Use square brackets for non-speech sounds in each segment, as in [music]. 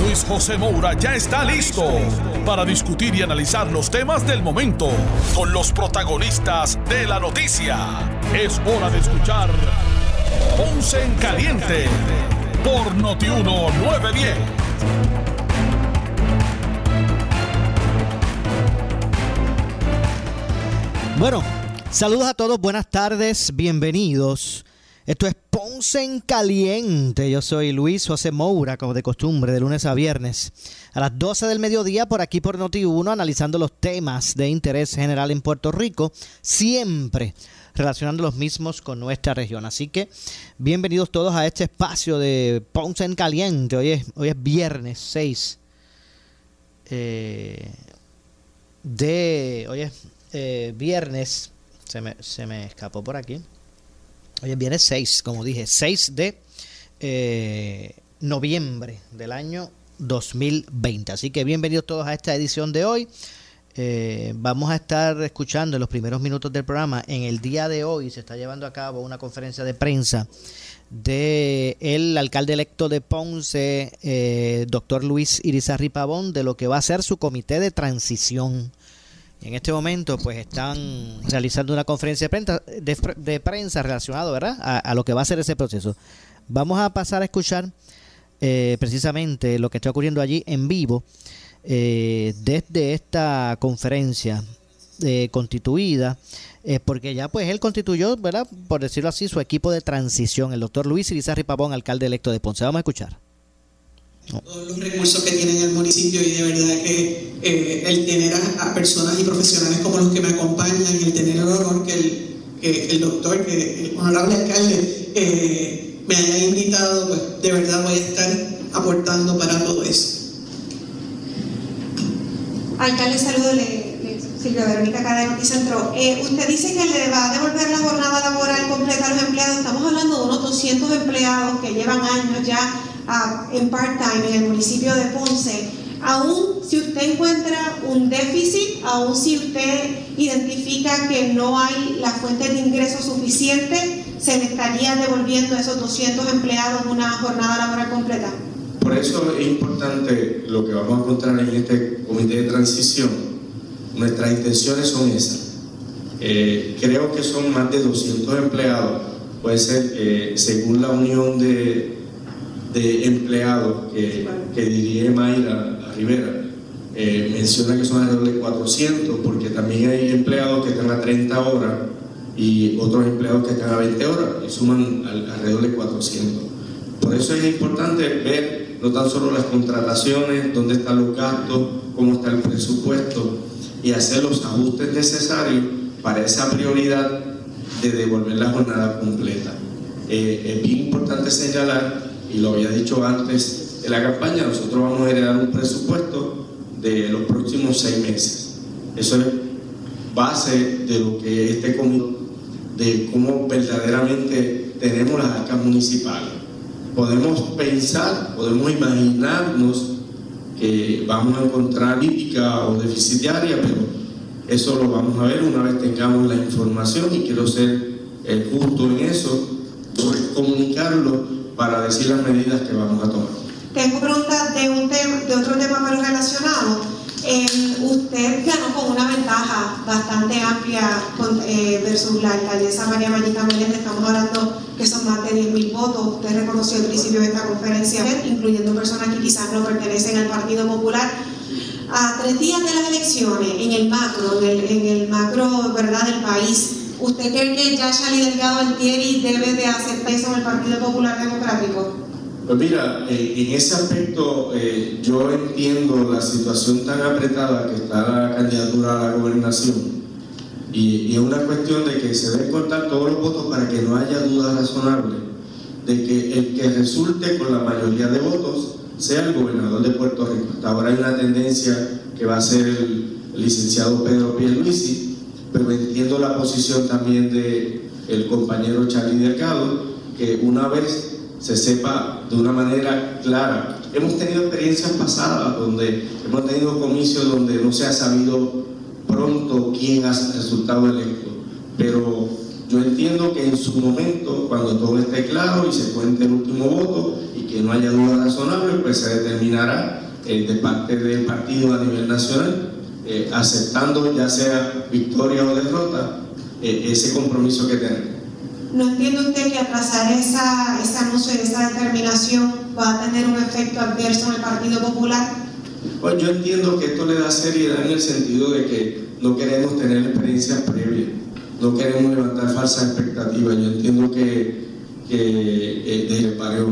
Luis José Moura ya está listo para discutir y analizar los temas del momento con los protagonistas de la noticia. Es hora de escuchar Ponce en Caliente por Notiuno 910. Bueno, saludos a todos, buenas tardes, bienvenidos. Esto es Ponce en Caliente. Yo soy Luis José Moura, como de costumbre, de lunes a viernes. A las 12 del mediodía, por aquí por Noti1, analizando los temas de interés general en Puerto Rico, siempre relacionando los mismos con nuestra región. Así que bienvenidos todos a este espacio de Ponce en Caliente. Hoy es, hoy es viernes 6 eh, de... Hoy es eh, viernes, se me, se me escapó por aquí. Hoy es viernes 6, como dije, 6 de eh, noviembre del año 2020. Así que bienvenidos todos a esta edición de hoy. Eh, vamos a estar escuchando en los primeros minutos del programa. En el día de hoy se está llevando a cabo una conferencia de prensa de alcalde electo de Ponce, eh, doctor Luis Irizarri Pavón, de lo que va a ser su comité de transición. En este momento, pues están realizando una conferencia de prensa, de, prensa relacionado, ¿verdad?, a, lo que va a ser ese proceso. Vamos a pasar a escuchar eh, precisamente lo que está ocurriendo allí en vivo eh, desde esta conferencia eh, constituida, eh, porque ya pues él constituyó, ¿verdad?, por decirlo así, su equipo de transición, el doctor Luis Irizarri Pavón, alcalde electo de Ponce. Vamos a escuchar todos los recursos que tiene el municipio y de verdad que eh, el tener a, personas y profesionales como los que me acompañan, el tener el honor que el, que el doctor, que el honorable alcalde eh, me haya invitado, pues de verdad voy a estar aportando para todo eso. Alcalde, saludo, Silvia Verónica Cadena Centro. Eh, usted dice que le va a devolver la jornada laboral completa a los empleados. Estamos hablando de unos 200 empleados que llevan años ya en part-time en el municipio de Ponce, aún si usted encuentra un déficit, aún si usted identifica que no hay la fuente de ingreso suficiente, se le estaría devolviendo a esos 200 empleados una jornada laboral completa. Por eso es importante lo que vamos a encontrar en este comité de transición. Nuestras intenciones son esas. Eh, creo que son más de 200 empleados, puede ser eh, según la unión de, de empleados que, que dirige Mayra Rivera. Eh, menciona que son alrededor de 400 porque también hay empleados que están a 30 horas y otros empleados que están a 20 horas y suman alrededor de 400. Por eso es importante ver no tan solo las contrataciones, dónde están los gastos, cómo está el presupuesto y hacer los ajustes necesarios para esa prioridad de devolver la jornada completa. Eh, es bien importante señalar y lo había dicho antes en la campaña, nosotros vamos a heredar un presupuesto de los próximos seis meses. Eso es base de lo que este comité, de cómo verdaderamente tenemos las arcas municipales. Podemos pensar, podemos imaginarnos que vamos a encontrar crítica o deficitaria, pero eso lo vamos a ver una vez tengamos la información y quiero ser eh, justo en eso, comunicarlo para decir las medidas que vamos a tomar. Tengo preguntas de, un de otro tema pero relacionado. Usted ganó con una ventaja bastante amplia eh, versus la alcaldesa María Mañita Meléndez. Estamos hablando que son más de 10.000 votos. Usted reconoció al principio de esta conferencia, incluyendo personas que quizás no pertenecen al Partido Popular. A tres días de las elecciones, en el macro, en el, macro ¿verdad? del país, ¿Usted cree que Yashali Delgado Altieri debe de aceptar eso en el Partido Popular Democrático? Pues mira, eh, en ese aspecto eh, yo entiendo la situación tan apretada que está la candidatura a la gobernación y, es una cuestión de que se deben contar todos los votos para que no haya duda razonable de que el que resulte con la mayoría de votos sea el gobernador de Puerto Rico. Hasta ahora hay una tendencia que va a ser el, licenciado Pedro Pierluisi, pero entiendo la posición también de el compañero Charlie Delgado, que una vez se sepa de una manera clara. Hemos tenido experiencias pasadas donde hemos tenido comicios donde no se ha sabido pronto quién ha resultado electo, pero yo entiendo que en su momento, cuando todo esté claro y se cuente el último voto y que no haya duda razonable, pues se determinará eh, de parte del partido a nivel nacional, eh, aceptando ya sea victoria o derrota, eh, ese compromiso que tenemos. ¿No entiende usted que atrasar esa, ese anuncio y esa determinación va a tener un efecto adverso en el Partido Popular? Pues yo entiendo que esto le da seriedad en el sentido de que no queremos tener experiencias previas, no queremos levantar falsas expectativas. Yo entiendo que, que desde varios,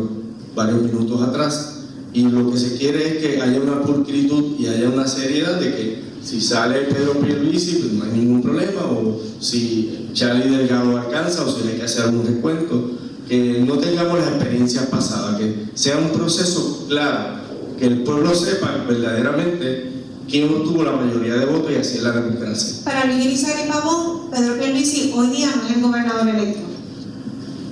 varios minutos atrás y lo que se quiere es que haya una pulcritud y haya una seriedad de que si sale Pedro Pierluisi, pues no hay ningún problema, o si Charlie Delgado alcanza, o si hay que hacer algún recuento, que no tengamos las experiencias pasadas, que sea un proceso claro, que el pueblo sepa verdaderamente quién obtuvo la mayoría de votos y así es la democracia. Para Luis y Pavón, Pedro Pierluisi hoy día no es el gobernador electo.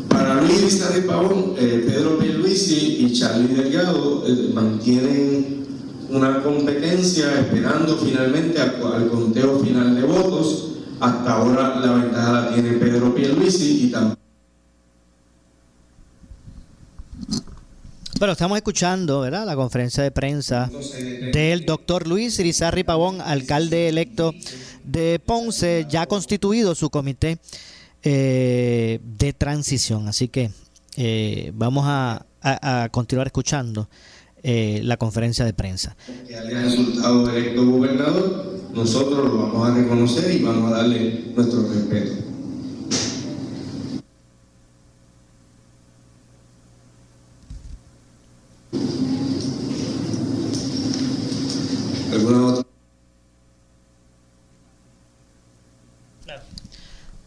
Para Luis y Pavón, eh, Pedro Pierluisi y Charlie Delgado eh, mantienen una competencia esperando finalmente al, conteo final de votos. Hasta ahora la ventaja la tiene Pedro Pierluisi y también. Bueno, estamos escuchando ¿verdad? la conferencia de prensa del doctor Luis Irizarri Pavón, alcalde electo de Ponce, ya constituido su comité eh, de transición. Así que eh, vamos a, continuar escuchando eh, la conferencia de prensa. Que haya resultado electo gobernador, nosotros lo vamos a reconocer y vamos a darle nuestro respeto.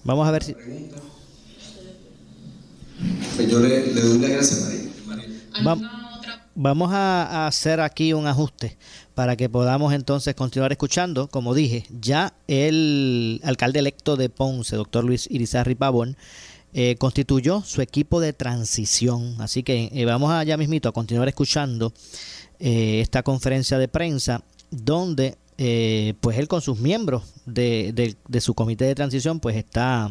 Vamos a ver si. Pues yo le, doy las gracias, María. Vamos a, hacer aquí un ajuste para que podamos entonces continuar escuchando. Como dije, ya el alcalde electo de Ponce, doctor Luis Irizarri Pavón, eh, constituyó su equipo de transición. Así que eh, vamos allá mismito a continuar escuchando eh, esta conferencia de prensa donde eh, pues él con sus miembros de, su comité de transición pues está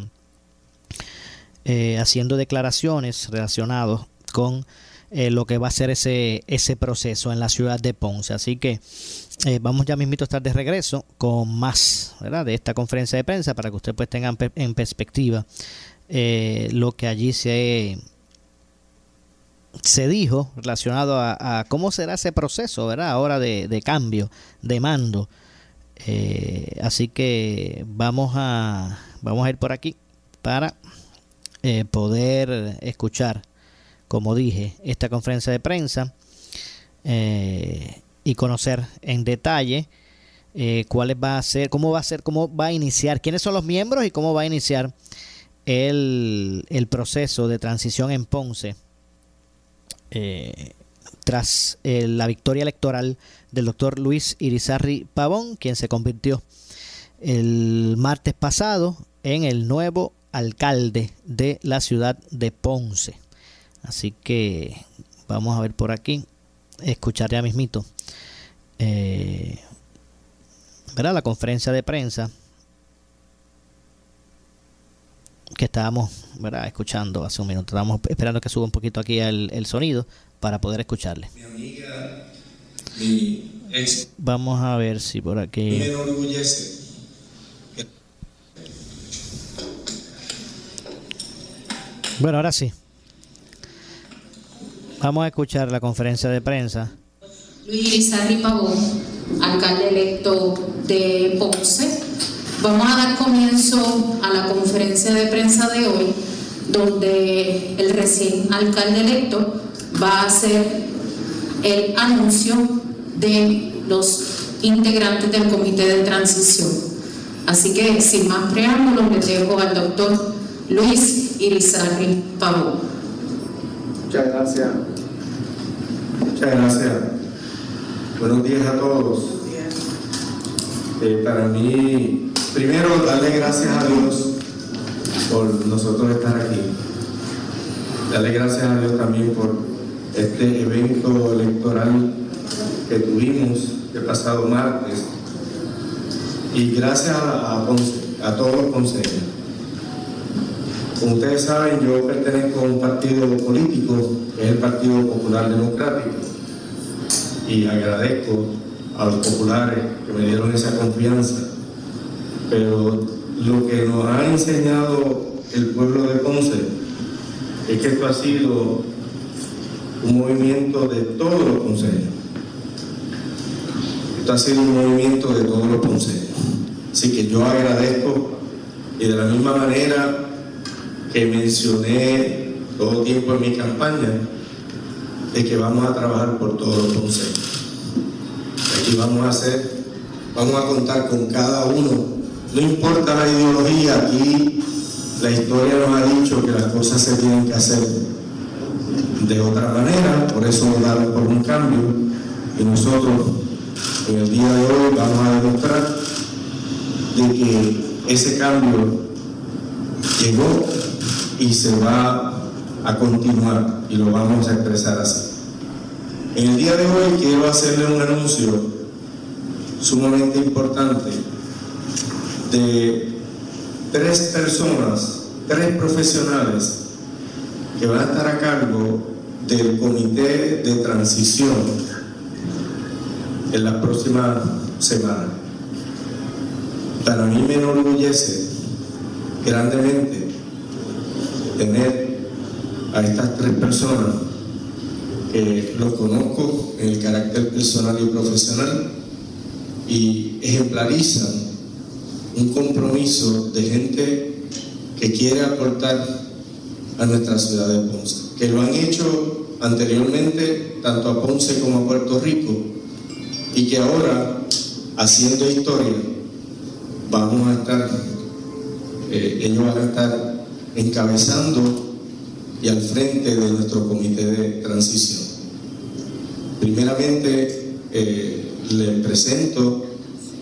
haciendo declaraciones relacionadas con eh, lo que va a ser ese, ese proceso en la ciudad de Ponce. Así que vamos ya mismito a estar de regreso con más de esta conferencia de prensa para que usted pues tenga en perspectiva lo que allí se se dijo relacionado a, cómo será ese proceso, ¿verdad? Ahora de, de cambio, de mando. Eh, así que vamos a, vamos a ir por aquí para eh, poder escuchar, como dije, esta conferencia de prensa eh, y conocer en detalle cuáles va a ser, cómo va a ser, cómo va a iniciar, quiénes son los miembros y cómo va a iniciar el, el proceso de transición en Ponce eh, tras eh, la victoria electoral del doctor Luis Irizarri Pavón, quien se convirtió el martes pasado en el nuevo alcalde de la ciudad de Ponce. Así que vamos a ver por aquí, escuchar ya mismito eh, la conferencia de prensa que estábamos ¿verdad? escuchando hace un minuto. Estábamos esperando que suba un poquito aquí el, sonido para poder escucharle. Mi amiga, mi ex, Vamos a ver si por aquí. Me enorgullece. Bueno, ahora sí. Vamos a escuchar la conferencia de prensa. Luis Irizarry Pavón, alcalde electo de Ponce Vamos a dar comienzo a la conferencia de prensa de hoy, donde el recién alcalde electo va a hacer el anuncio de los integrantes del comité de transición. Así que, sin más preámbulos, le dejo al doctor Luis Irizarry Pavón. Muchas gracias. Muchas gracias. Buenos días a todos. Eh, para mí primero, darle gracias a Dios por nosotros estar aquí. Darle gracias a Dios también por este evento electoral que tuvimos el pasado martes. Y gracias a, a, a todos los consejos. Como ustedes saben, yo pertenezco a un partido político, que es el Partido Popular Democrático, y agradezco a los populares que me dieron esa confianza. Pero lo que nos ha enseñado el pueblo de Ponce es que esto ha sido un movimiento de todos los consejos. Esto ha sido un movimiento de todos los consejos. Así que yo agradezco y de la misma manera que mencioné todo tiempo en mi campaña, de que vamos a trabajar por todos los consejos. Aquí vamos a hacer, vamos a contar con cada uno. No importa la ideología, aquí la historia nos ha dicho que las cosas se tienen que hacer de otra manera, por eso dar por un cambio. Y nosotros en el día de hoy vamos a demostrar de que ese cambio llegó y se va a continuar y lo vamos a expresar así. En el día de hoy quiero hacerle un anuncio sumamente importante de tres personas, tres profesionales que van a estar a cargo del comité de transición en la próxima semana. Para mí me enorgullece grandemente tener a estas tres personas que los conozco en el carácter personal y profesional y ejemplarizan un compromiso de gente que quiere aportar a nuestra ciudad de Ponce, que lo han hecho anteriormente tanto a Ponce como a Puerto Rico y que ahora, haciendo historia, vamos a estar, eh, ellos van a estar encabezando y al frente de nuestro comité de transición. Primeramente, eh, le presento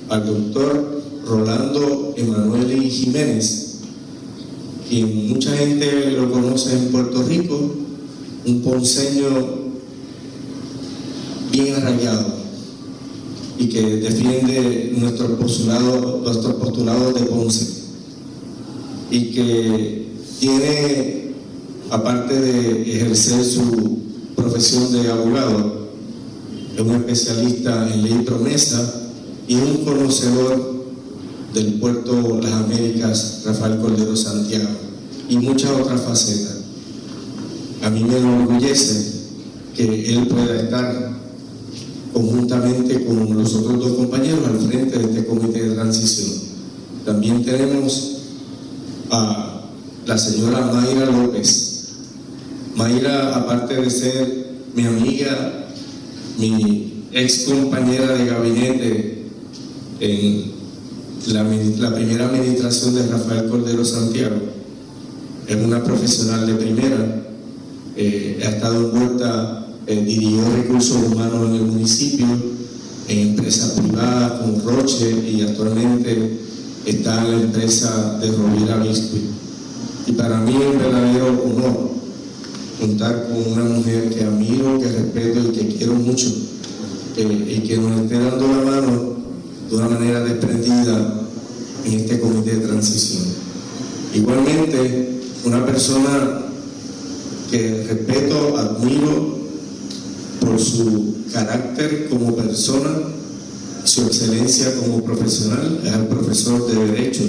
al doctor Rolando Emanuel Jiménez, quien mucha gente lo conoce en Puerto Rico, un ponceño bien arraigado y que defiende nuestro postulado, nuestro postulado de Ponce y que tiene, aparte de ejercer su profesión de abogado, es un especialista en ley promesa y un conocedor del puerto Las Américas, Rafael Cordero Santiago, y muchas otras facetas. A mí me enorgullece que él pueda estar conjuntamente con los otros dos compañeros al frente de este comité de transición. También tenemos a la señora Mayra López. Mayra, aparte de ser mi amiga, mi ex compañera de gabinete en la, primera administración de Rafael Cordero Santiago, es una profesional de primera, eh, ha estado envuelta, eh, dirigió recursos humanos en el municipio, en empresas privadas como Roche y actualmente está en la empresa de Rovira Biscuit. Y para mí es un verdadero honor contar con una mujer que admiro, que respeto y que quiero mucho, y que nos esté dando la mano de una manera desprendida en este comité de transición. Igualmente, una persona que respeto, admiro por su carácter como persona, su excelencia como profesional, es el profesor de Derecho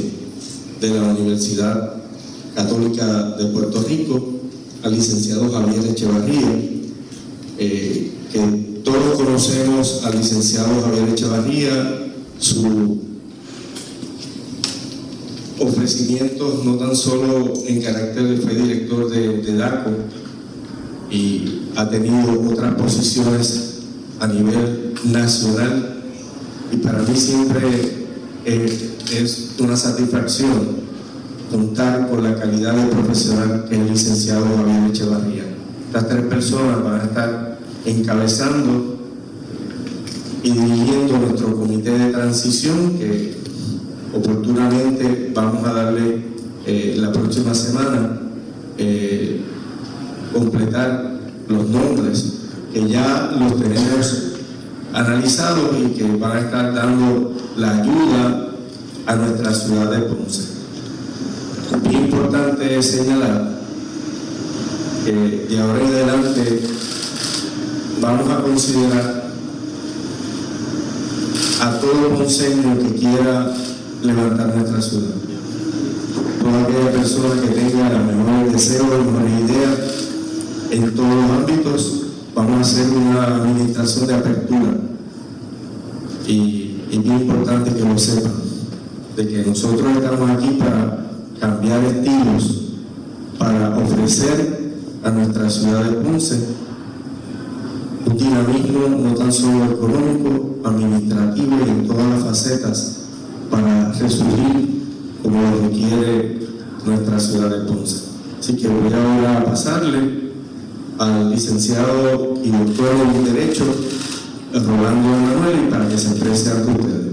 de la Universidad Católica de Puerto Rico, al licenciado Javier Echevarría, eh, que todos conocemos al licenciado Javier Echevarría, su ofrecimientos no tan solo en carácter de fue director de, de DACO y ha tenido otras posiciones a nivel nacional y para mí siempre es una satisfacción contar con la calidad de profesional que es el licenciado Javier Echevarría. Estas tres personas van a estar encabezando y dirigiendo nuestro comité de transición que oportunamente vamos a darle eh, la próxima semana eh, completar los nombres que ya los tenemos analizados y que van a estar dando la ayuda a nuestra ciudad de Ponce. Es importante señalar que de ahora en adelante vamos a considerar a todo ponceño que quiera levantar nuestra ciudad. Toda aquella persona que tenga los mejores deseos, las mejores ideas en todos los ámbitos, vamos a hacer una administración de apertura. Y es importante que lo sepan, de que nosotros estamos aquí para cambiar estilos, para ofrecer a nuestra ciudad de Ponce un dinamismo no tan solo económico, administrativo y en todas las facetas para resurgir como lo requiere nuestra ciudad de Ponce. Así que voy ahora a pasarle al licenciado y doctor en Derecho, Rolando Manuel, para que se exprese ante ustedes.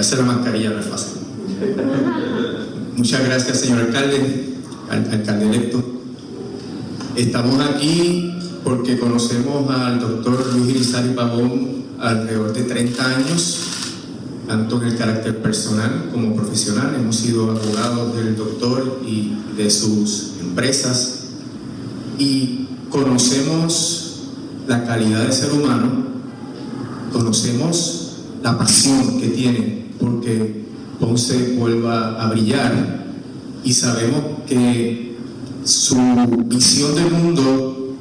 Quitarse la mascarilla no es fácil. Muchas gracias, señor alcalde, alcalde electo. Estamos aquí porque conocemos al doctor Luis Irizarry Pavón alrededor de 30 años, tanto en el carácter personal como profesional. Hemos sido abogados del doctor y de sus empresas y conocemos la calidad de ser humano, conocemos la pasión que tiene porque Ponce vuelva a brillar y sabemos que su visión del mundo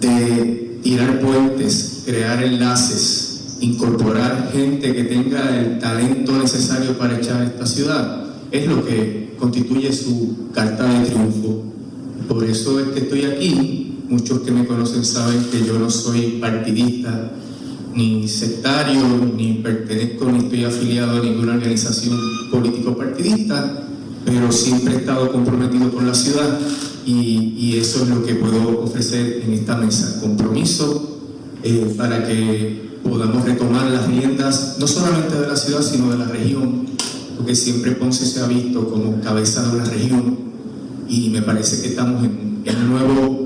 de tirar puentes, crear enlaces, incorporar gente que tenga el talento necesario para echar esta ciudad, es lo que constituye su carta de triunfo. Por eso es que estoy aquí. Muchos que me conocen saben que yo no soy partidista, ni sectario, ni pertenezco, ni estoy afiliado a ninguna organización político-partidista, pero siempre he estado comprometido con la ciudad y, y, eso es lo que puedo ofrecer en esta mesa. Compromiso eh, para que podamos retomar las riendas, no solamente de la ciudad, sino de la región, porque siempre Ponce se ha visto como cabeza de una región y me parece que estamos en, en un nuevo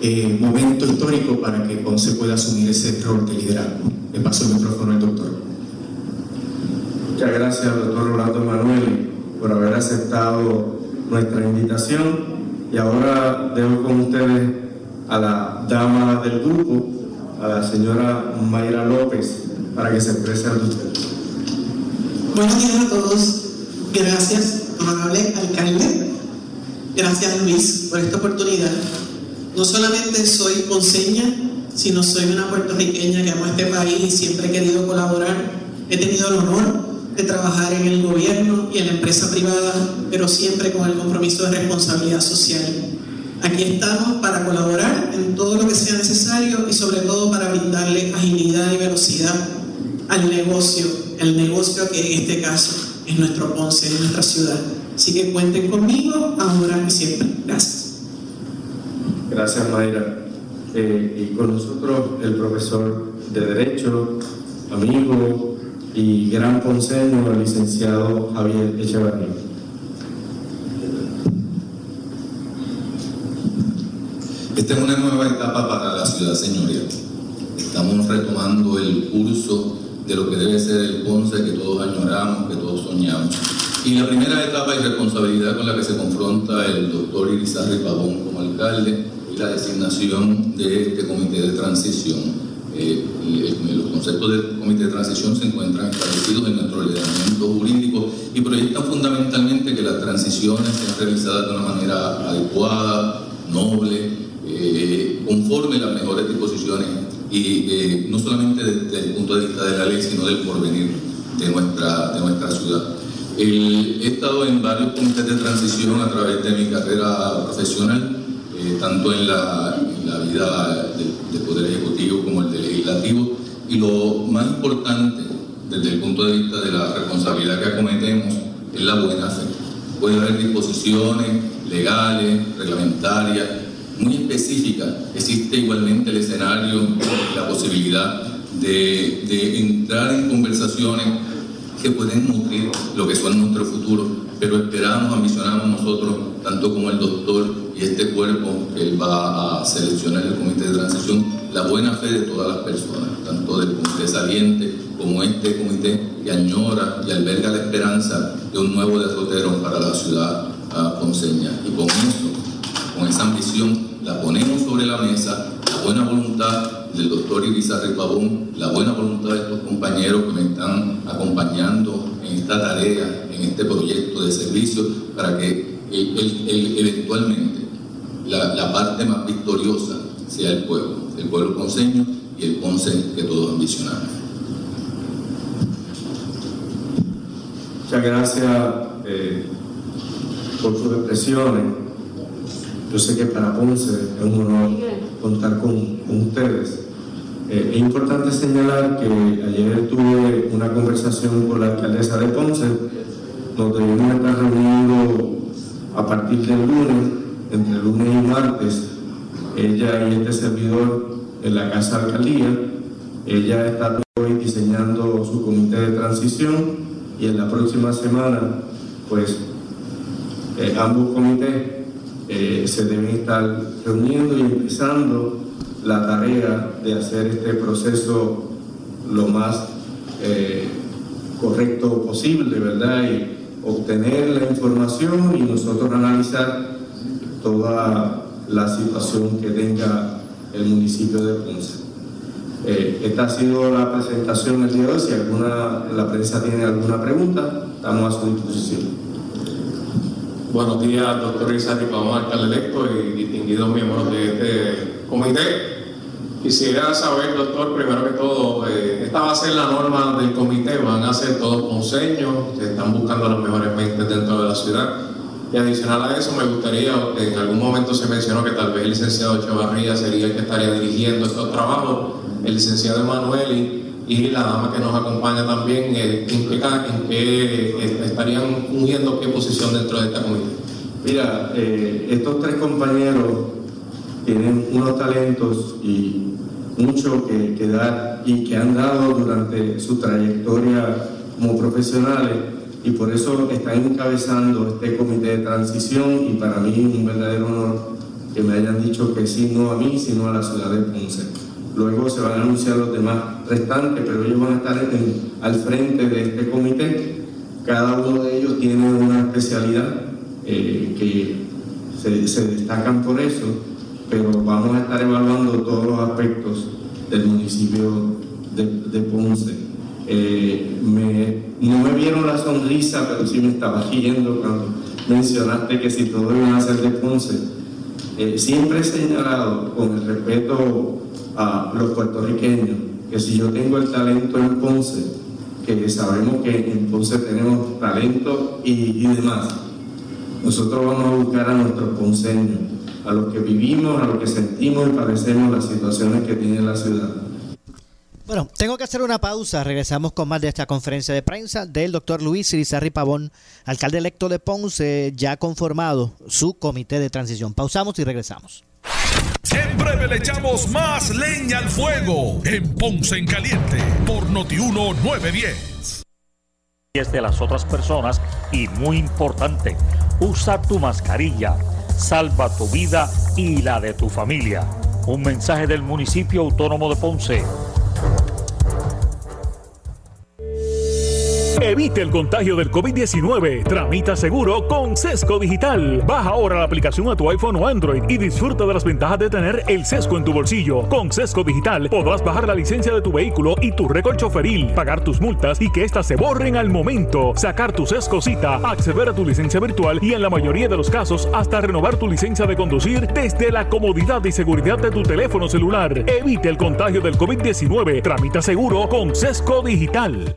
eh, momento histórico para que Ponce pueda asumir ese rol de liderazgo. Le paso el micrófono al doctor. Muchas gracias, doctor Rolando Manuel, por haber aceptado nuestra invitación. Y ahora dejo con ustedes a la dama del grupo, a la señora Mayra López, para que se exprese ante ustedes. Buenos días a todos. Gracias, amable alcalde. Gracias, Luis, por esta oportunidad. No solamente soy ponceña, sino soy una puertorriqueña que amo este país y siempre he querido colaborar. He tenido el honor de trabajar en el gobierno y en la empresa privada, pero siempre con el compromiso de responsabilidad social. Aquí estamos para colaborar en todo lo que sea necesario y sobre todo para brindarle agilidad y velocidad al negocio, el negocio que en este caso es nuestro Ponce, es nuestra ciudad. Así que cuenten conmigo ahora y siempre. Gracias. Gracias, Mayra. Eh, y con nosotros el profesor de Derecho, amigo y gran ponceño, el licenciado Javier Echevarría. Esta es una nueva etapa para la ciudad señoría. Estamos retomando el curso de lo que debe ser el Ponce que todos añoramos, que todos soñamos. Y la primera etapa y responsabilidad con la que se confronta el doctor Irizarry Pavón como alcalde la designación de este comité de transición. Eh, los conceptos del comité de transición se encuentran establecidos en nuestro ordenamiento jurídico y proyectan fundamentalmente que las transiciones sean realizadas de una manera adecuada, noble, eh, conforme las mejores disposiciones y eh, no solamente desde el punto de vista de la ley, sino del porvenir de nuestra, de nuestra ciudad. He estado en varios comités de transición a través de mi carrera profesional, eh, tanto en la, vida del de Poder Ejecutivo como el del Legislativo, y lo más importante desde el punto de vista de la responsabilidad que acometemos es la buena fe. Puede haber disposiciones legales, reglamentarias, muy específicas. Existe igualmente el escenario, la posibilidad de, de entrar en conversaciones que pueden nutrir lo que son nuestro futuro, pero esperamos, ambicionamos nosotros, tanto como el doctor y este cuerpo que él va a seleccionar el comité de transición, la buena fe de todas las personas, tanto del comité saliente como este comité que añora y alberga la esperanza de un nuevo derrotero para la ciudad uh, ponceña. Y con eso, con esa ambición, la ponemos sobre la mesa, la buena voluntad del doctor Irizarry Pavón, la buena voluntad de estos compañeros que me están acompañando en esta tarea, en este proyecto de servicio, para que eventualmente la, parte más victoriosa sea el pueblo, el pueblo ponceño y el Ponce que todos ambicionamos. Muchas gracias eh, por sus expresiones. Yo sé que para Ponce es un honor contar con, ustedes. Eh, es importante señalar que ayer tuve una conversación con la alcaldesa de Ponce, nos debemos estar reuniendo a partir del lunes, entre lunes y martes, ella y este servidor en la Casa Alcaldía. Ella está hoy diseñando su comité de transición y en la próxima semana, pues, eh, ambos comités eh, se deben estar reuniendo y empezando la tarea de hacer este proceso lo más eh, correcto posible, ¿verdad? Y obtener la información y nosotros analizar toda la situación que tenga el municipio de Ponce. Eh, esta ha sido la presentación del día de hoy. Si alguna, la prensa tiene alguna pregunta, estamos a su disposición. Buenos días, doctor Rizarri Pavón, alcalde electo y distinguidos miembros de este comité. Quisiera saber, doctor, primero que todo, eh, esta va a ser la norma del comité, van a ser todos conseños, se están buscando las mejores mentes dentro de la ciudad. Y adicional a eso, me gustaría, en algún momento se mencionó que tal vez el licenciado Echevarría sería el que estaría dirigiendo estos trabajos, el licenciado Emanueli y la dama que nos acompaña también, eh, ¿en, qué, en qué eh, estarían uniendo qué posición dentro de esta comité? Mira, eh, estos tres compañeros tienen unos talentos y mucho que, que, dar y que han dado durante su trayectoria como profesionales y por eso están encabezando este comité de transición y para mí es un verdadero honor que me hayan dicho que sí, no a mí, sino a la ciudad de Ponce. Luego se van a anunciar los demás restantes, pero ellos van a estar al frente de este comité. Cada uno de ellos tiene una especialidad eh, que se, destacan por eso, pero vamos a estar evaluando todos los aspectos del municipio de, Ponce. Eh, no me vieron la sonrisa, pero sí me estaba riendo cuando mencionaste que si todo iba a ser de Ponce. Eh, siempre he señalado con el respeto a los puertorriqueños que si yo tengo el talento en Ponce, que sabemos que en Ponce tenemos talento y, demás, nosotros vamos a buscar a nuestros ponceños, a los que vivimos, a los que sentimos y padecemos las situaciones que tiene la ciudad. Bueno, tengo que hacer una pausa. Regresamos con más de esta conferencia de prensa del doctor Luis Irizarri Pavón, alcalde electo de Ponce, ya conformado su comité de transición. Pausamos y regresamos. En breve le echamos más leña al fuego en Ponce en Caliente por Notiuno 910. Es de las otras personas y muy importante, usa tu mascarilla, salva tu vida y la de tu familia. Un mensaje del municipio autónomo de Ponce. Thank you. Evite el contagio del COVID-19. Tramita seguro con Sesco Digital. Baja ahora la aplicación a tu iPhone o Android y disfruta de las ventajas de tener el Sesco en tu bolsillo. Con Sesco Digital podrás bajar la licencia de tu vehículo y tu récord choferil, pagar tus multas y que éstas se borren al momento, sacar tu Sesco cita, acceder a tu licencia virtual y en la mayoría de los casos hasta renovar tu licencia de conducir desde la comodidad y seguridad de tu teléfono celular. Evite el contagio del COVID-19. Tramita seguro con Sesco Digital.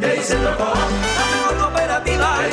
Days in the park.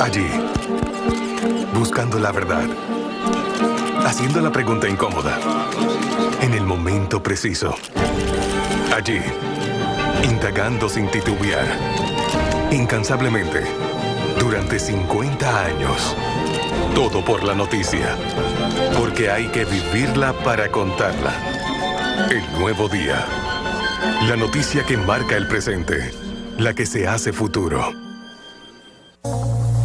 Allí, buscando la verdad, haciendo la pregunta incómoda, en el momento preciso. Allí, indagando sin titubear, incansablemente, durante 50 años. Todo por la noticia, porque hay que vivirla para contarla. El nuevo día, la noticia que marca el presente, la que se hace futuro.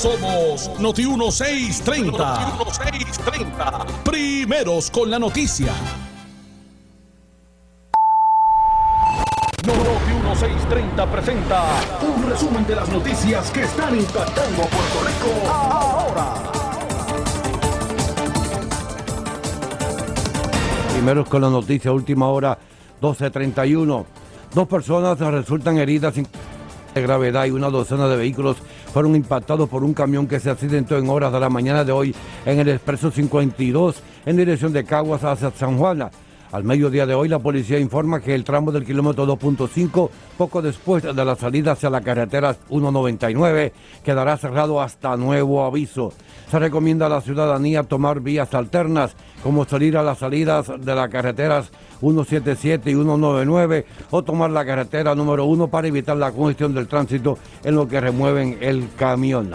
Somos Noti 1630. Noti 1630. Primeros con la noticia. Noti 1630 presenta un resumen de las noticias que están impactando a Puerto Rico ahora. Primeros con la noticia, última hora, 12.31. Dos personas resultan heridas sin de gravedad y una docena de vehículos fueron impactados por un camión que se accidentó en horas de la mañana de hoy en el Expreso 52 en dirección de Caguas hacia San Juan. Al mediodía de hoy, la policía informa que el tramo del kilómetro 2.5, poco después de la salida hacia la carretera 199, quedará cerrado hasta nuevo aviso. Se recomienda a la ciudadanía tomar vías alternas, como salir a las salidas de las carreteras 177 y 199 o tomar la carretera número 1 para evitar la congestión del tránsito en lo que remueven el camión.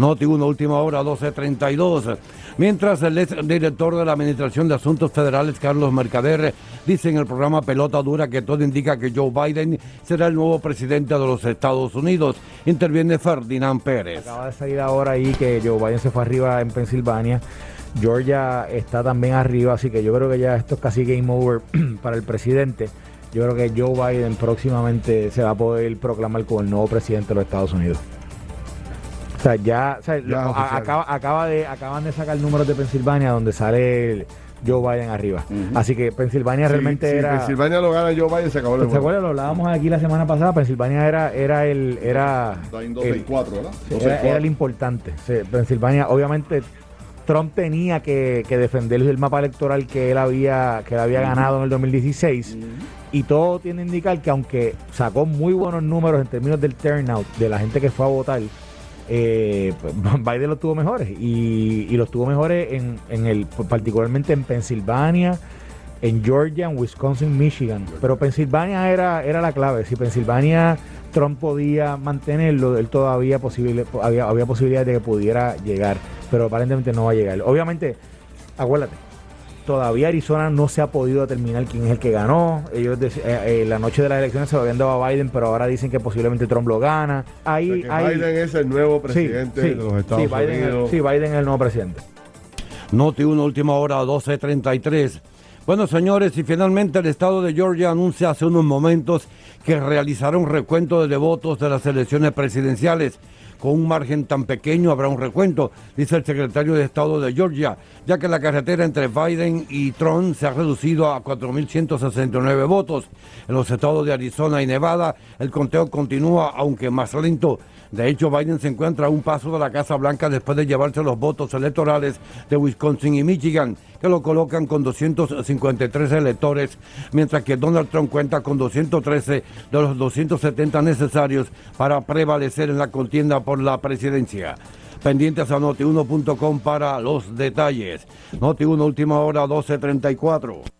Noti 1, última hora, 12.32. Mientras el ex director de la Administración de Asuntos Federales, Carlos Mercader, dice en el programa Pelota Dura que todo indica que Joe Biden será el nuevo presidente de los Estados Unidos. Interviene Ferdinand Pérez. Acaba de salir ahora ahí que Joe Biden se fue arriba en Pensilvania. Georgia está también arriba, así que yo creo que ya esto es casi game over [clears throat] para el presidente. Yo creo que Joe Biden próximamente se va a poder proclamar como el nuevo presidente de los Estados Unidos. O sea, ya, o sea, lo- Ya, a- oficial. acaba, acaba de, acaban de sacar números de Pensilvania donde sale el Joe Biden arriba. Así que Pensilvania Si- realmente era... Pensilvania lo gana Joe Biden, se acabó el ¿Se acuerdan? Lo hablábamos aquí la semana pasada. Pensilvania era, era el... Era, el- 2 4, ¿verdad? Era, era el importante. Sí, Pensilvania, obviamente, Trump tenía que, que defender el mapa electoral que él había, que él había ganado en el 2016. Y todo tiene a indicar que aunque sacó muy buenos números en términos del turnout, de la gente que fue a votar, eh, pues, [laughs] Biden los tuvo mejores. Y, los tuvo mejores en, en el, particularmente en Pensilvania, en Georgia, en Wisconsin, Michigan. Pero Pensilvania era, era la clave. Si Pensilvania Trump podía mantenerlo, él todavía posible, había, había posibilidad de que pudiera llegar. Pero aparentemente no va a llegar. Obviamente, acuérdate, todavía Arizona no se ha podido determinar quién es el que ganó. Ellos eh, eh, la noche de las elecciones se lo habían dado a Biden, pero ahora dicen que posiblemente Trump lo gana. Ahí, O sea que ahí- Biden es el nuevo Sí, presidente sí, de los Estados sí, Biden, Unidos. Sí, Biden es el nuevo presidente. Noti 1, última hora, 12.33. Bueno, señores, y finalmente el estado de Georgia anuncia hace unos momentos que realizará un recuento de votos de las elecciones presidenciales. Con un margen tan pequeño habrá un recuento, dice el secretario de Estado de Georgia, ya que la carretera entre Biden y Trump se ha reducido a 4.169 votos. En los estados de Arizona y Nevada, el conteo continúa, aunque más lento. De hecho, Biden se encuentra a un paso de la Casa Blanca después de llevarse los votos electorales de Wisconsin y Michigan, que lo colocan con 253 electores, mientras que Donald Trump cuenta con 213 de los 270 necesarios para prevalecer en la contienda por la presidencia. Pendientes a notiuno.com para los detalles. Noti1 última hora 1234.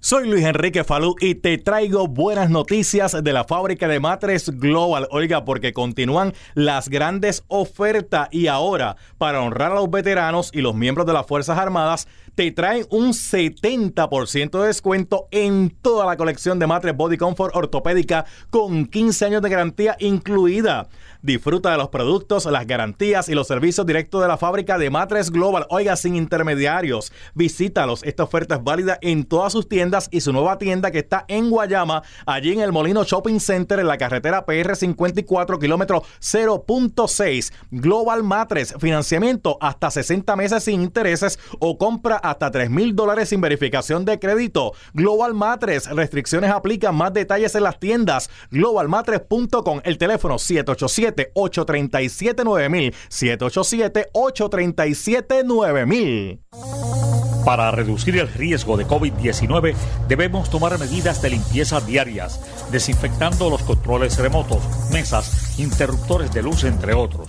Soy Luis Enrique Falú y te traigo buenas noticias de la fábrica de matres Global. Oiga, porque continúan las grandes ofertas y ahora, para honrar a los veteranos y los miembros de las Fuerzas Armadas, te traen un 70% de descuento en toda la colección de matres Body Comfort ortopédica con 15 años de garantía incluida. Disfruta de los productos, las garantías y los servicios directos de la fábrica de Matres Global. Oiga, sin intermediarios. Visítalos. Esta oferta es válida en todas sus tiendas y su nueva tienda que está en Guayama, allí en el Molino Shopping Center, en la carretera PR 54, kilómetro 0.6. Global Matres, financiamiento hasta 60 meses sin intereses o compra hasta 3 mil dólares sin verificación de crédito. Global Matres, restricciones aplican. Más detalles en las tiendas. Globalmatres.com, el teléfono 787-837-9000. 787-837-9000. Para reducir el riesgo de COVID-19 debemos tomar medidas de limpieza diarias, desinfectando los controles remotos, mesas, interruptores de luz, entre otros.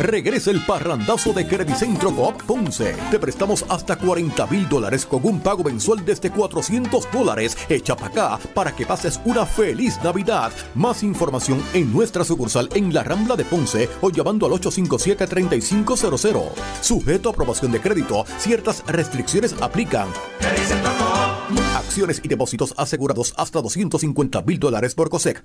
Regresa el parrandazo de Credicentro Coop Ponce. Te prestamos hasta 40 mil dólares con un pago mensual desde 400 dólares. Echa para acá para que pases una feliz Navidad. Más información en nuestra sucursal en la Rambla de Ponce o llamando al 857-3500. Sujeto a aprobación de crédito, ciertas restricciones aplican. Acciones y depósitos asegurados hasta 250 mil dólares por COSEC.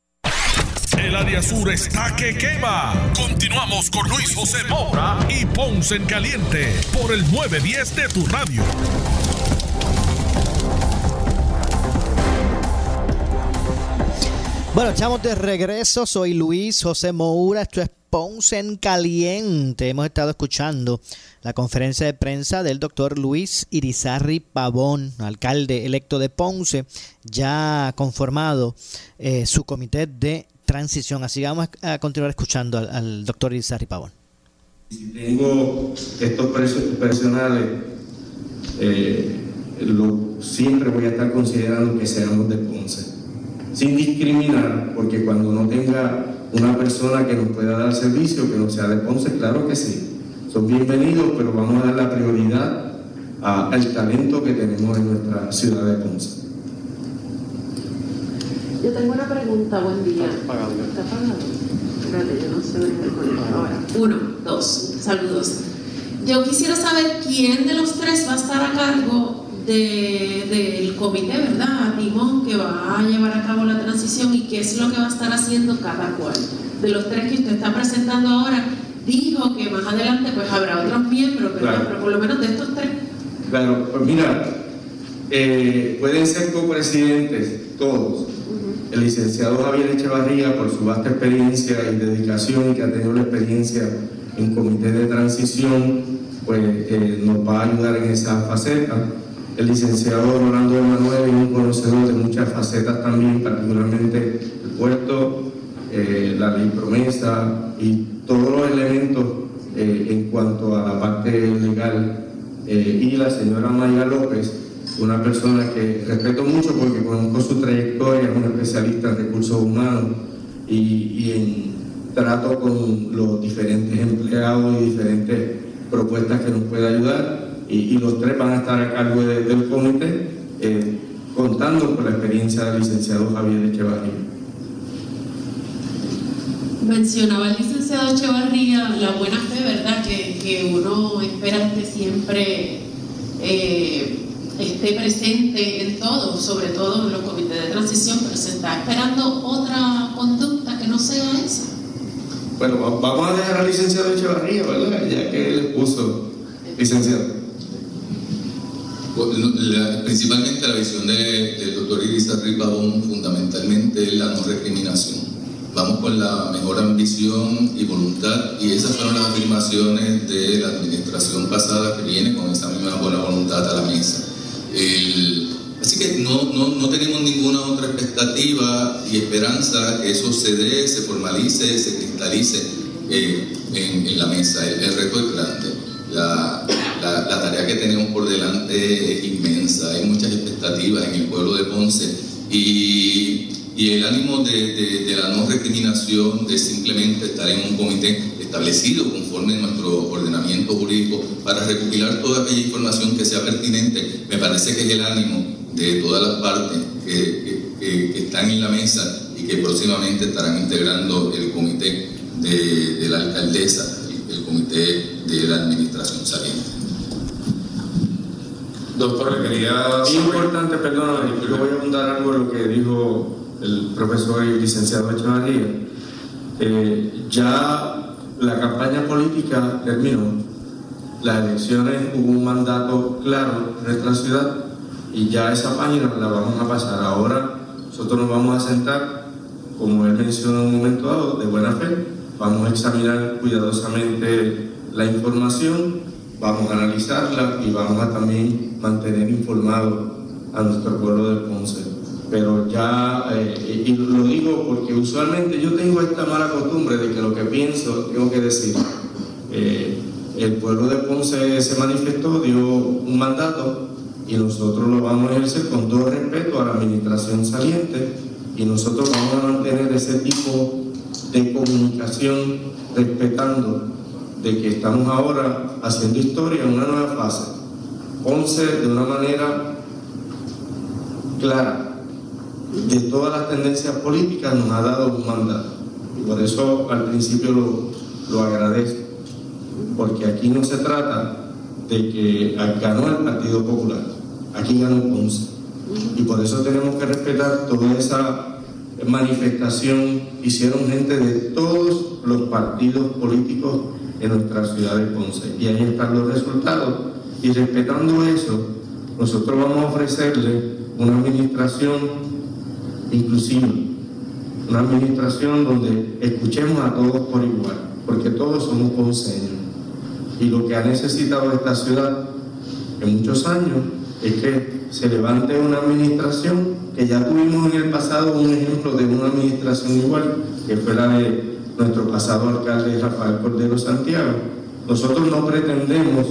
El área sur está que quema. Continuamos con Luis José Moura y Ponce en Caliente por el 910 de tu radio. Bueno, estamos de regreso. Soy Luis José Moura. Esto es Ponce en Caliente. Hemos estado escuchando la conferencia de prensa del doctor Luis Irizarri Pavón, alcalde electo de Ponce, ya conformado eh, su comité de transición. Así vamos a continuar escuchando al, doctor Irizarri Pavón. Si tengo estos precios personales, eh, siempre voy a estar considerando que seamos de Ponce, sin discriminar, porque cuando no tenga una persona que nos pueda dar servicio, que no sea de Ponce, claro que sí, son bienvenidos, pero vamos a dar la prioridad al talento que tenemos en nuestra ciudad de Ponce. Yo tengo una pregunta, buen día. ¿Está pagado? ¿Está pagado? Espérate, yo no sé dónde ahora. Uno, dos, saludos. Yo quisiera saber quién de los tres va a estar a cargo del de, comité, ¿verdad? Timón, que va a llevar a cabo la transición y qué es lo que va a estar haciendo cada cual. De los tres que usted está presentando ahora, dijo que más adelante pues habrá otros miembros, ¿verdad? Pero por lo menos de estos tres. Claro, pues mira, eh, pueden ser copresidentes todos. El licenciado Javier Echevarría, por su vasta experiencia y dedicación que ha tenido la experiencia en comité de transición, pues eh, nos va a ayudar en esa faceta. El licenciado Rolando Emanuel es un conocedor de muchas facetas también, particularmente el puerto, eh, la ley promesa y todos los elementos eh, en cuanto a la parte legal. y la señora Maya López, una persona que respeto mucho porque conozco su trayectoria, es una especialista en recursos humanos y, en trato con los diferentes empleados y diferentes propuestas que nos puede ayudar. Y, los tres van a estar a cargo del comité, eh, contando con la experiencia del licenciado Javier Echevarría. Mencionaba el licenciado Echevarría la buena fe, ¿verdad? Que, que uno espera que siempre eh, esté presente en todo, sobre todo en los comités de transición, pero se está esperando otra conducta que no sea esa. Bueno, vamos a dejar al licenciado Echevarría, ¿verdad? Ya que él puso licenciado. principalmente la visión del doctor Irizarry Pavón, fundamentalmente la no recriminación. Vamos con la mejor ambición y voluntad, y esas fueron las afirmaciones de la administración pasada que viene con esa misma buena voluntad a la mesa. Así que no, no, no, tenemos ninguna otra expectativa y esperanza que eso se dé, se formalice, se cristalice eh, en, la mesa. El, reto es grande. La, tarea que tenemos por delante es inmensa, hay muchas expectativas en el pueblo de Ponce y el ánimo de, la no recriminación, de simplemente estar en un comité establecido conforme a nuestro ordenamiento jurídico para recopilar toda aquella información que sea pertinente, me parece que es el ánimo de todas las partes que, están en la mesa y que próximamente estarán integrando el comité de, la alcaldesa, el comité de la administración saliente. Doctor, quería... Es importante, perdóname, yo voy a abundar algo en lo que dijo el profesor y licenciado Echevarría, eh, ya la campaña política terminó, las elecciones hubo un mandato claro en nuestra ciudad y ya esa página la vamos a pasar. Ahora nosotros nos vamos a sentar, como él mencionó en un momento dado, de buena fe, vamos a examinar cuidadosamente la información, vamos a analizarla y vamos a también mantener informado a nuestro pueblo de Ponce pero ya, eh, y lo digo porque usualmente yo tengo esta mala costumbre de que lo que pienso tengo que decir. Eh, el pueblo de Ponce se manifestó, dio un mandato y nosotros lo vamos a ejercer con todo respeto a la administración saliente y nosotros vamos a mantener ese tipo de comunicación respetando de que estamos ahora haciendo historia en una nueva fase. Ponce de una manera clara, de todas las tendencias políticas nos ha dado un mandato. Y por eso al principio lo, lo agradezco, porque aquí no se trata de que ganó el Partido Popular, aquí ganó Ponce. Y por eso tenemos que respetar toda esa manifestación hicieron gente de todos los partidos políticos en nuestra ciudad de Ponce. Y ahí están los resultados. Y respetando eso, nosotros vamos a ofrecerle una administración inclusiva, una administración donde escuchemos a todos por igual, porque todos somos conseños. Y lo que ha necesitado esta ciudad en muchos años es que se levante una administración que ya tuvimos en el pasado un ejemplo de una administración igual, que fue la de nuestro pasado alcalde Rafael Cordero Santiago. Nosotros no pretendemos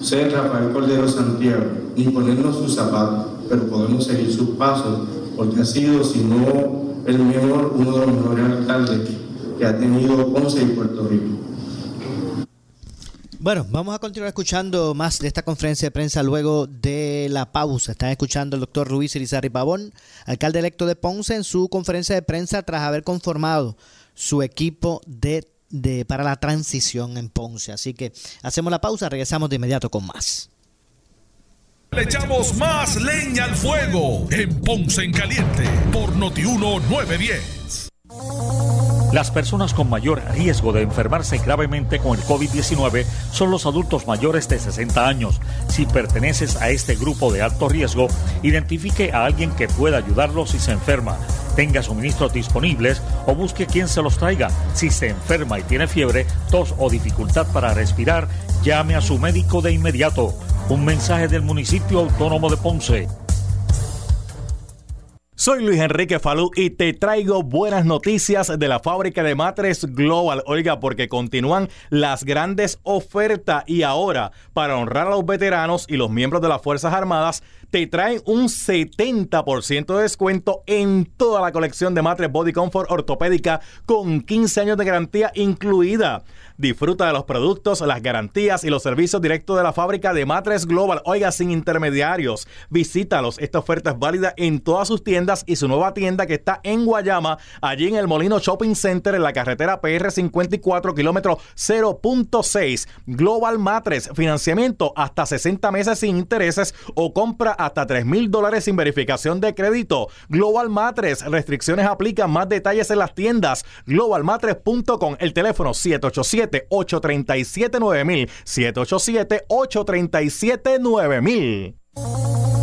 ser Rafael Cordero Santiago, ni ponernos sus zapatos, pero podemos seguir sus pasos porque ha sido, si no el mejor, uno de los mejores alcaldes que ha tenido Ponce y Puerto Rico. Bueno, vamos a continuar escuchando más de esta conferencia de prensa luego de la pausa. Están escuchando al doctor Ruiz Irizarry Pavón, alcalde electo de Ponce, en su conferencia de prensa tras haber conformado su equipo de, de, para la transición en Ponce. Así que hacemos la pausa, regresamos de inmediato con más. Le echamos más leña al fuego en Ponce en Caliente por Notiuno 910. Las personas con mayor riesgo de enfermarse gravemente con el COVID-19 son los adultos mayores de 60 años. Si perteneces a este grupo de alto riesgo, identifique a alguien que pueda ayudarlo si se enferma, tenga suministros disponibles o busque quien se los traiga. Si se enferma y tiene fiebre, tos o dificultad para respirar, llame a su médico de inmediato. Un mensaje del municipio autónomo de Ponce. Soy Luis Enrique Falú y te traigo buenas noticias de la fábrica de matres Global. Oiga, porque continúan las grandes ofertas y ahora, para honrar a los veteranos y los miembros de las Fuerzas Armadas, te traen un 70% de descuento en toda la colección de matres Body Comfort ortopédica con 15 años de garantía incluida. Disfruta de los productos, las garantías y los servicios directos de la fábrica de Matres Global. Oiga, sin intermediarios. Visítalos. Esta oferta es válida en todas sus tiendas y su nueva tienda que está en Guayama, allí en el Molino Shopping Center, en la carretera PR 54, kilómetro 0.6. Global Matres, financiamiento hasta 60 meses sin intereses o compra hasta 3 mil dólares sin verificación de crédito. Global Matres, restricciones aplican, más detalles en las tiendas. Globalmatres.com, el teléfono 787-837-9000, 787-837-9000.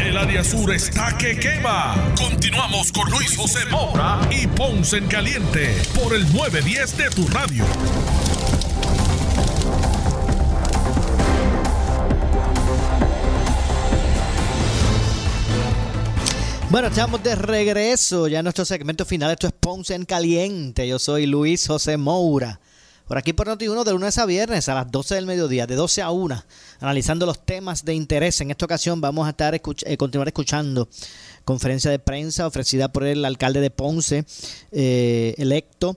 El área sur está que quema. Continuamos con Luis José Moura y Ponce en Caliente por el 910 de tu radio. Bueno, estamos de regreso ya en nuestro segmento final. Esto es Ponce en Caliente. Yo soy Luis José Moura. Por aquí por Noti1 de lunes a viernes a las 12 del mediodía, de 12 a 1, analizando los temas de interés. En esta ocasión vamos a estar eh, continuar escuchando conferencia de prensa ofrecida por el alcalde de Ponce, eh, electo,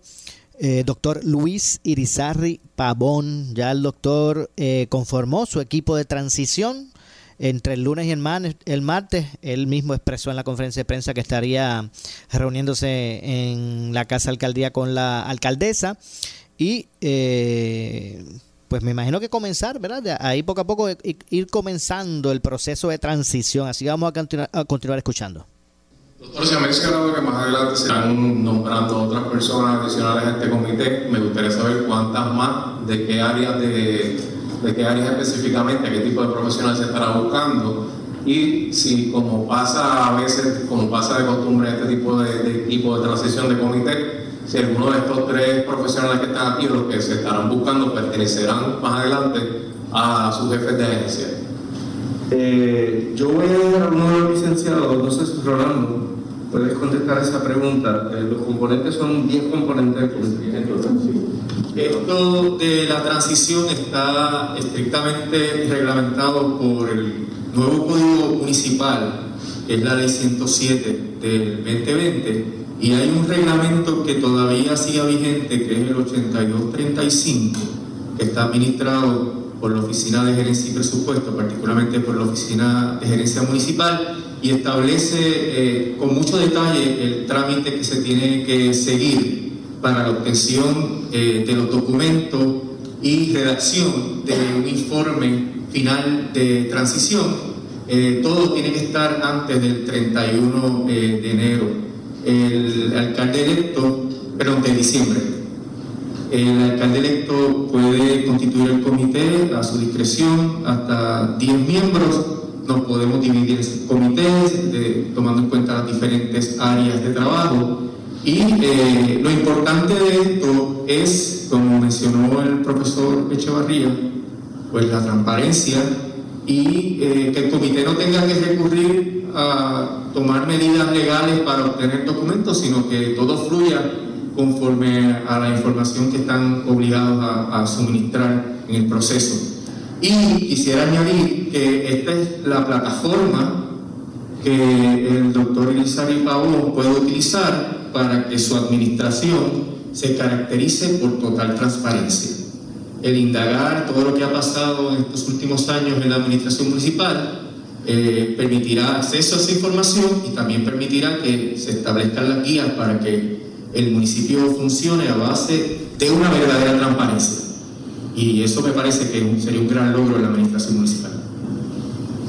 eh, doctor Luis Irizarri Pavón. Ya el doctor conformó su equipo de transición entre el lunes y el, el martes, él mismo expresó en la conferencia de prensa que estaría reuniéndose en la Casa Alcaldía con la alcaldesa y eh, pues me imagino que comenzar, ¿verdad? ahí poco a poco ir comenzando el proceso de transición. Así vamos a continuar, a continuar escuchando. Doctor, se ha mencionado que más adelante se están nombrando otras personas adicionales a este comité. Me gustaría saber cuántas más, de qué áreas, de, de qué áreas específicamente, qué tipo de profesionales se estará buscando. Y si, como pasa a veces, como pasa de costumbre este tipo de, de tipo de transición de comité, si alguno de estos tres profesionales que están aquí, los que se estarán buscando, pertenecerán más adelante a sus jefes de agencia. Eh, yo voy a ir a uno de los licenciados, no sé si Rolando, puedes contestar esa pregunta. Eh, los componentes son 10 componentes Esto de la transición está estrictamente reglamentado por el nuevo Código Municipal, que es la Ley 107 del 2020 y hay un reglamento que todavía sigue vigente, que es el 8235, que está administrado por la Oficina de Gerencia y Presupuesto, particularmente por la Oficina de Gerencia Municipal, y establece eh, con mucho detalle el trámite que se tiene que seguir para la obtención eh, de los documentos y redacción de un informe final de transición eh, todo tiene que estar antes del 31 eh, de enero. El alcalde electo, perdón, de diciembre. El alcalde electo puede constituir el comité a su discreción, hasta 10 miembros. Nos podemos dividir en comités, tomando en cuenta las diferentes áreas de trabajo. Y eh, lo importante de esto es, como mencionó el profesor Echevarría, pues la transparencia y eh, que el comité no tenga que recurrir a tomar medidas legales para obtener documentos, sino que todo fluya conforme a la información que están obligados a, suministrar en el proceso. Y quisiera añadir que esta es la plataforma que el doctor Elizari Pavón puede utilizar para que su administración se caracterice por total transparencia. El indagar todo lo que ha pasado en estos últimos años en la administración municipal eh, permitirá acceso a esa información y también permitirá que se establezcan las guías para que el municipio funcione a base de una verdadera transparencia. Y eso me parece que sería un gran logro en la administración municipal.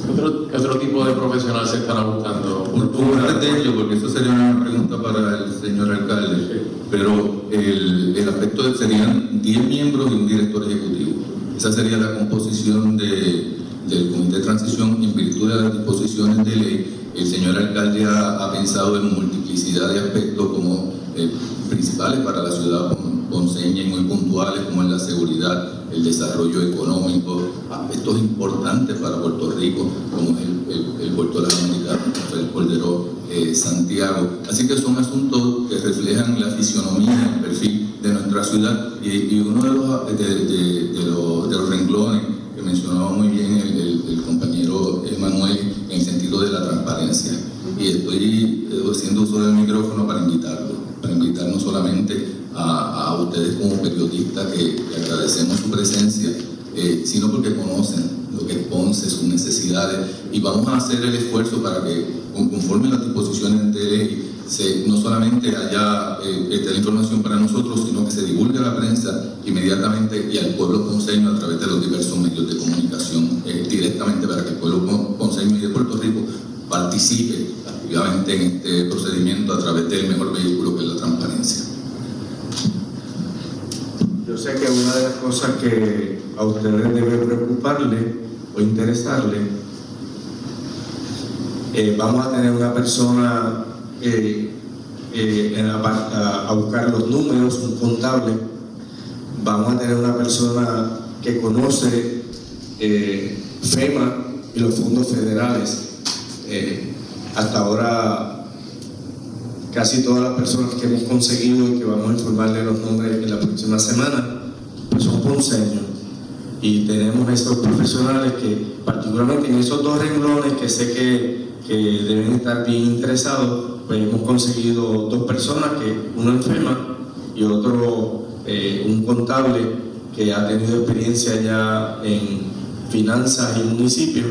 ¿Qué otro, qué otro tipo de profesional se estará buscando? Por, por de ello, porque eso sería una pregunta para el señor alcalde, pero el, el aspecto serían 10 miembros y un director ejecutivo. Esa sería la composición de, del comité de transición en virtud de las disposiciones de ley. El señor alcalde ha, ha pensado en multiplicidad de aspectos como eh, principales para la ciudad ponceña y muy puntuales como es la seguridad, el desarrollo económico, aspectos importantes para Puerto Rico como es el, el, el puerto de la América, el Cordero eh, Santiago. Así que son asuntos que reflejan la fisionomía, el perfil de nuestra ciudad y, y uno de los, de, de, de, los, de los renglones que mencionaba muy bien el, el compañero Emanuel en el sentido de la transparencia. Y estoy haciendo uso del micrófono para invitarlo para invitar no solamente a, a ustedes como periodistas que, que, agradecemos su presencia, eh, sino porque conocen lo que es Ponce, sus necesidades, y vamos a hacer el esfuerzo para que, conforme las disposiciones de ley, se, no solamente haya eh, esta información para nosotros, sino que se divulgue a la prensa inmediatamente y al pueblo ponceño a través de los diversos medios de comunicación eh, directamente para que el pueblo ponceño y de Puerto Rico participe activamente en este procedimiento a través del mejor vehículo que es la transparencia. Que una de las cosas que a ustedes debe preocuparle o interesarle, eh, vamos a tener una persona eh, eh, a, a buscar los números, un contable, vamos a tener una persona que conoce FEMA y los fondos federales. Hasta ahora casi todas las personas que hemos conseguido y que vamos a informarle los nombres en la próxima semana, ponceños. Y tenemos esos profesionales que, particularmente en esos dos renglones que sé que, que deben estar bien interesados, pues hemos conseguido dos personas, que uno enferma y otro eh, un contable que ha tenido experiencia ya en finanzas y municipios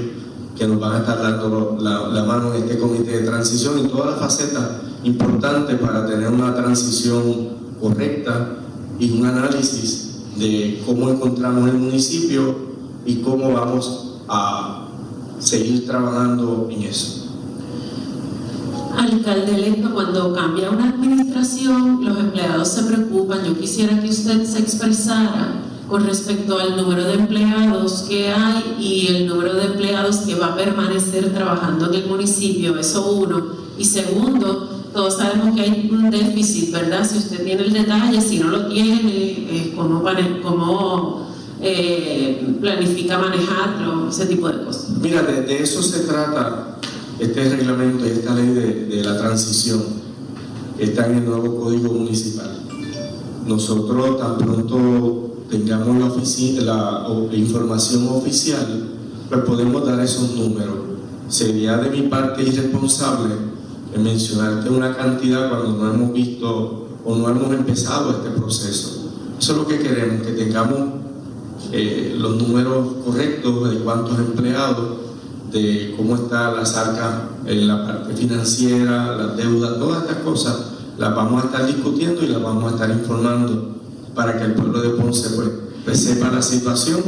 que nos van a estar dando la, la, mano en este comité de transición y todas las facetas importantes para tener una transición correcta y un análisis de cómo encontramos el municipio y cómo vamos a seguir trabajando en eso. Alcalde electo, cuando cambia una administración, los empleados se preocupan. Yo quisiera que usted se expresara con respecto al número de empleados que hay y el número de empleados que va a permanecer trabajando en el municipio, eso uno. Y segundo, todos sabemos que hay un déficit, ¿verdad? Si usted tiene el detalle, si no lo tiene, eh, ¿cómo, cómo eh, planifica manejarlo? Ese tipo de cosas. Mira, de, eso se trata este reglamento y esta ley de, la transición. Está en el nuevo código municipal. Nosotros tan pronto tengamos la, la, la, información oficial, pues podemos dar esos números. Sería de mi parte irresponsable mencionarte una cantidad cuando no hemos visto o no hemos empezado este proceso. Eso es lo que queremos, que tengamos eh, los números correctos de cuántos empleados, de cómo está las arcas en la parte financiera, las deudas, todas estas cosas las vamos a estar discutiendo y las vamos a estar informando para que el pueblo de Ponce pues, pues, sepa la situación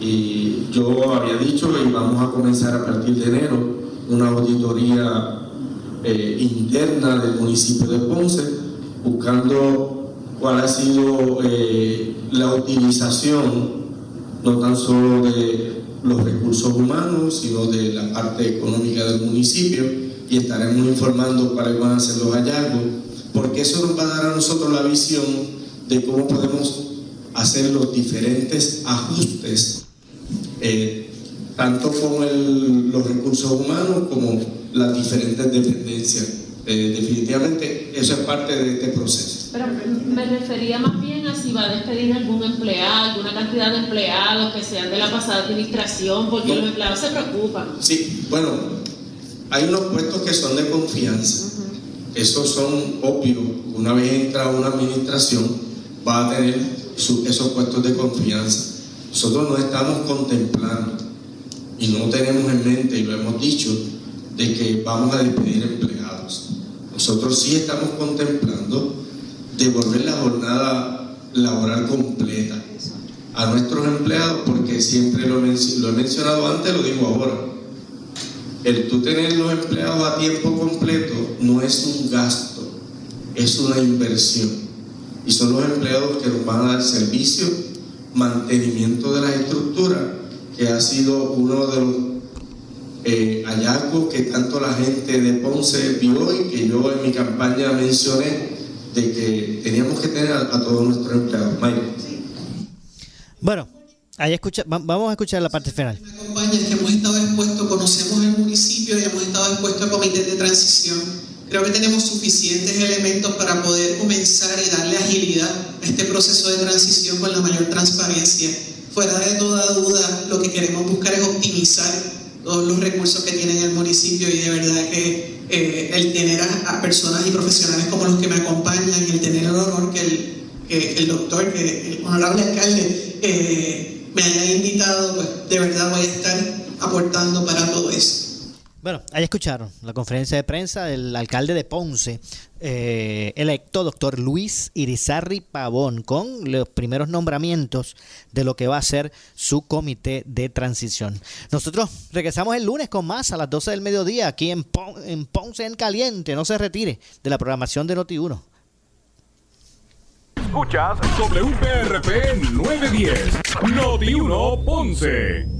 Y yo había dicho que vamos a comenzar a partir de enero una auditoría eh, interna del municipio de Ponce, buscando cuál ha sido eh, la utilización no tan solo de los recursos humanos, sino de la parte económica del municipio y estaremos informando cuáles van a ser los hallazgos, porque eso nos va a dar a nosotros la visión de cómo podemos hacer los diferentes ajustes, eh, tanto con los recursos humanos como las diferentes dependencias. Eh, definitivamente eso es parte de este proceso. Pero me refería más bien a si va a despedir algún empleado, alguna cantidad de empleados que sean de la pasada administración, porque los empleados se preocupan. Sí, bueno, hay unos puestos que son de confianza. Esos son obvios. Una vez entra una administración, va a tener esos puestos de confianza. Nosotros no estamos contemplando y no tenemos en mente, y lo hemos dicho, de que vamos a despedir empleados. Nosotros sí estamos contemplando devolver la jornada laboral completa a nuestros empleados, porque siempre lo, lo he mencionado antes, lo digo ahora. El tú tener los empleados a tiempo completo no es un gasto, es una inversión. Y son los empleados que nos van a dar servicio, mantenimiento de las estructuras, que ha sido uno de los eh, hallazgos que tanto la gente de Ponce vio y que yo en mi campaña mencioné de que teníamos que tener a, a todos nuestros empleados. Bueno, ahí escucha, va- vamos a escuchar la parte final. acompaña, que hemos estado expuestos, conocemos el municipio y hemos estado expuestos a comités de transición. Creo que tenemos suficientes elementos para poder comenzar y darle agilidad a este proceso de transición con la mayor transparencia. Fuera de toda duda, lo que queremos buscar es optimizar todos los recursos que tiene el municipio y de verdad que eh, el tener a, personas y profesionales como los que me acompañan y el tener el honor que el, que el doctor, que el honorable alcalde eh, me haya invitado, pues de verdad voy a estar aportando para todo eso. Bueno, ahí escucharon la conferencia de prensa del alcalde de Ponce, eh, electo doctor Luis Irizarri Pavón, con los primeros nombramientos de lo que va a ser su comité de transición. Nosotros regresamos el lunes con más a las 12 del mediodía aquí en, Pon- en Ponce en Caliente. No se retire de la programación de Noti1. Escuchas WPRP 910, Noti 1 Ponce.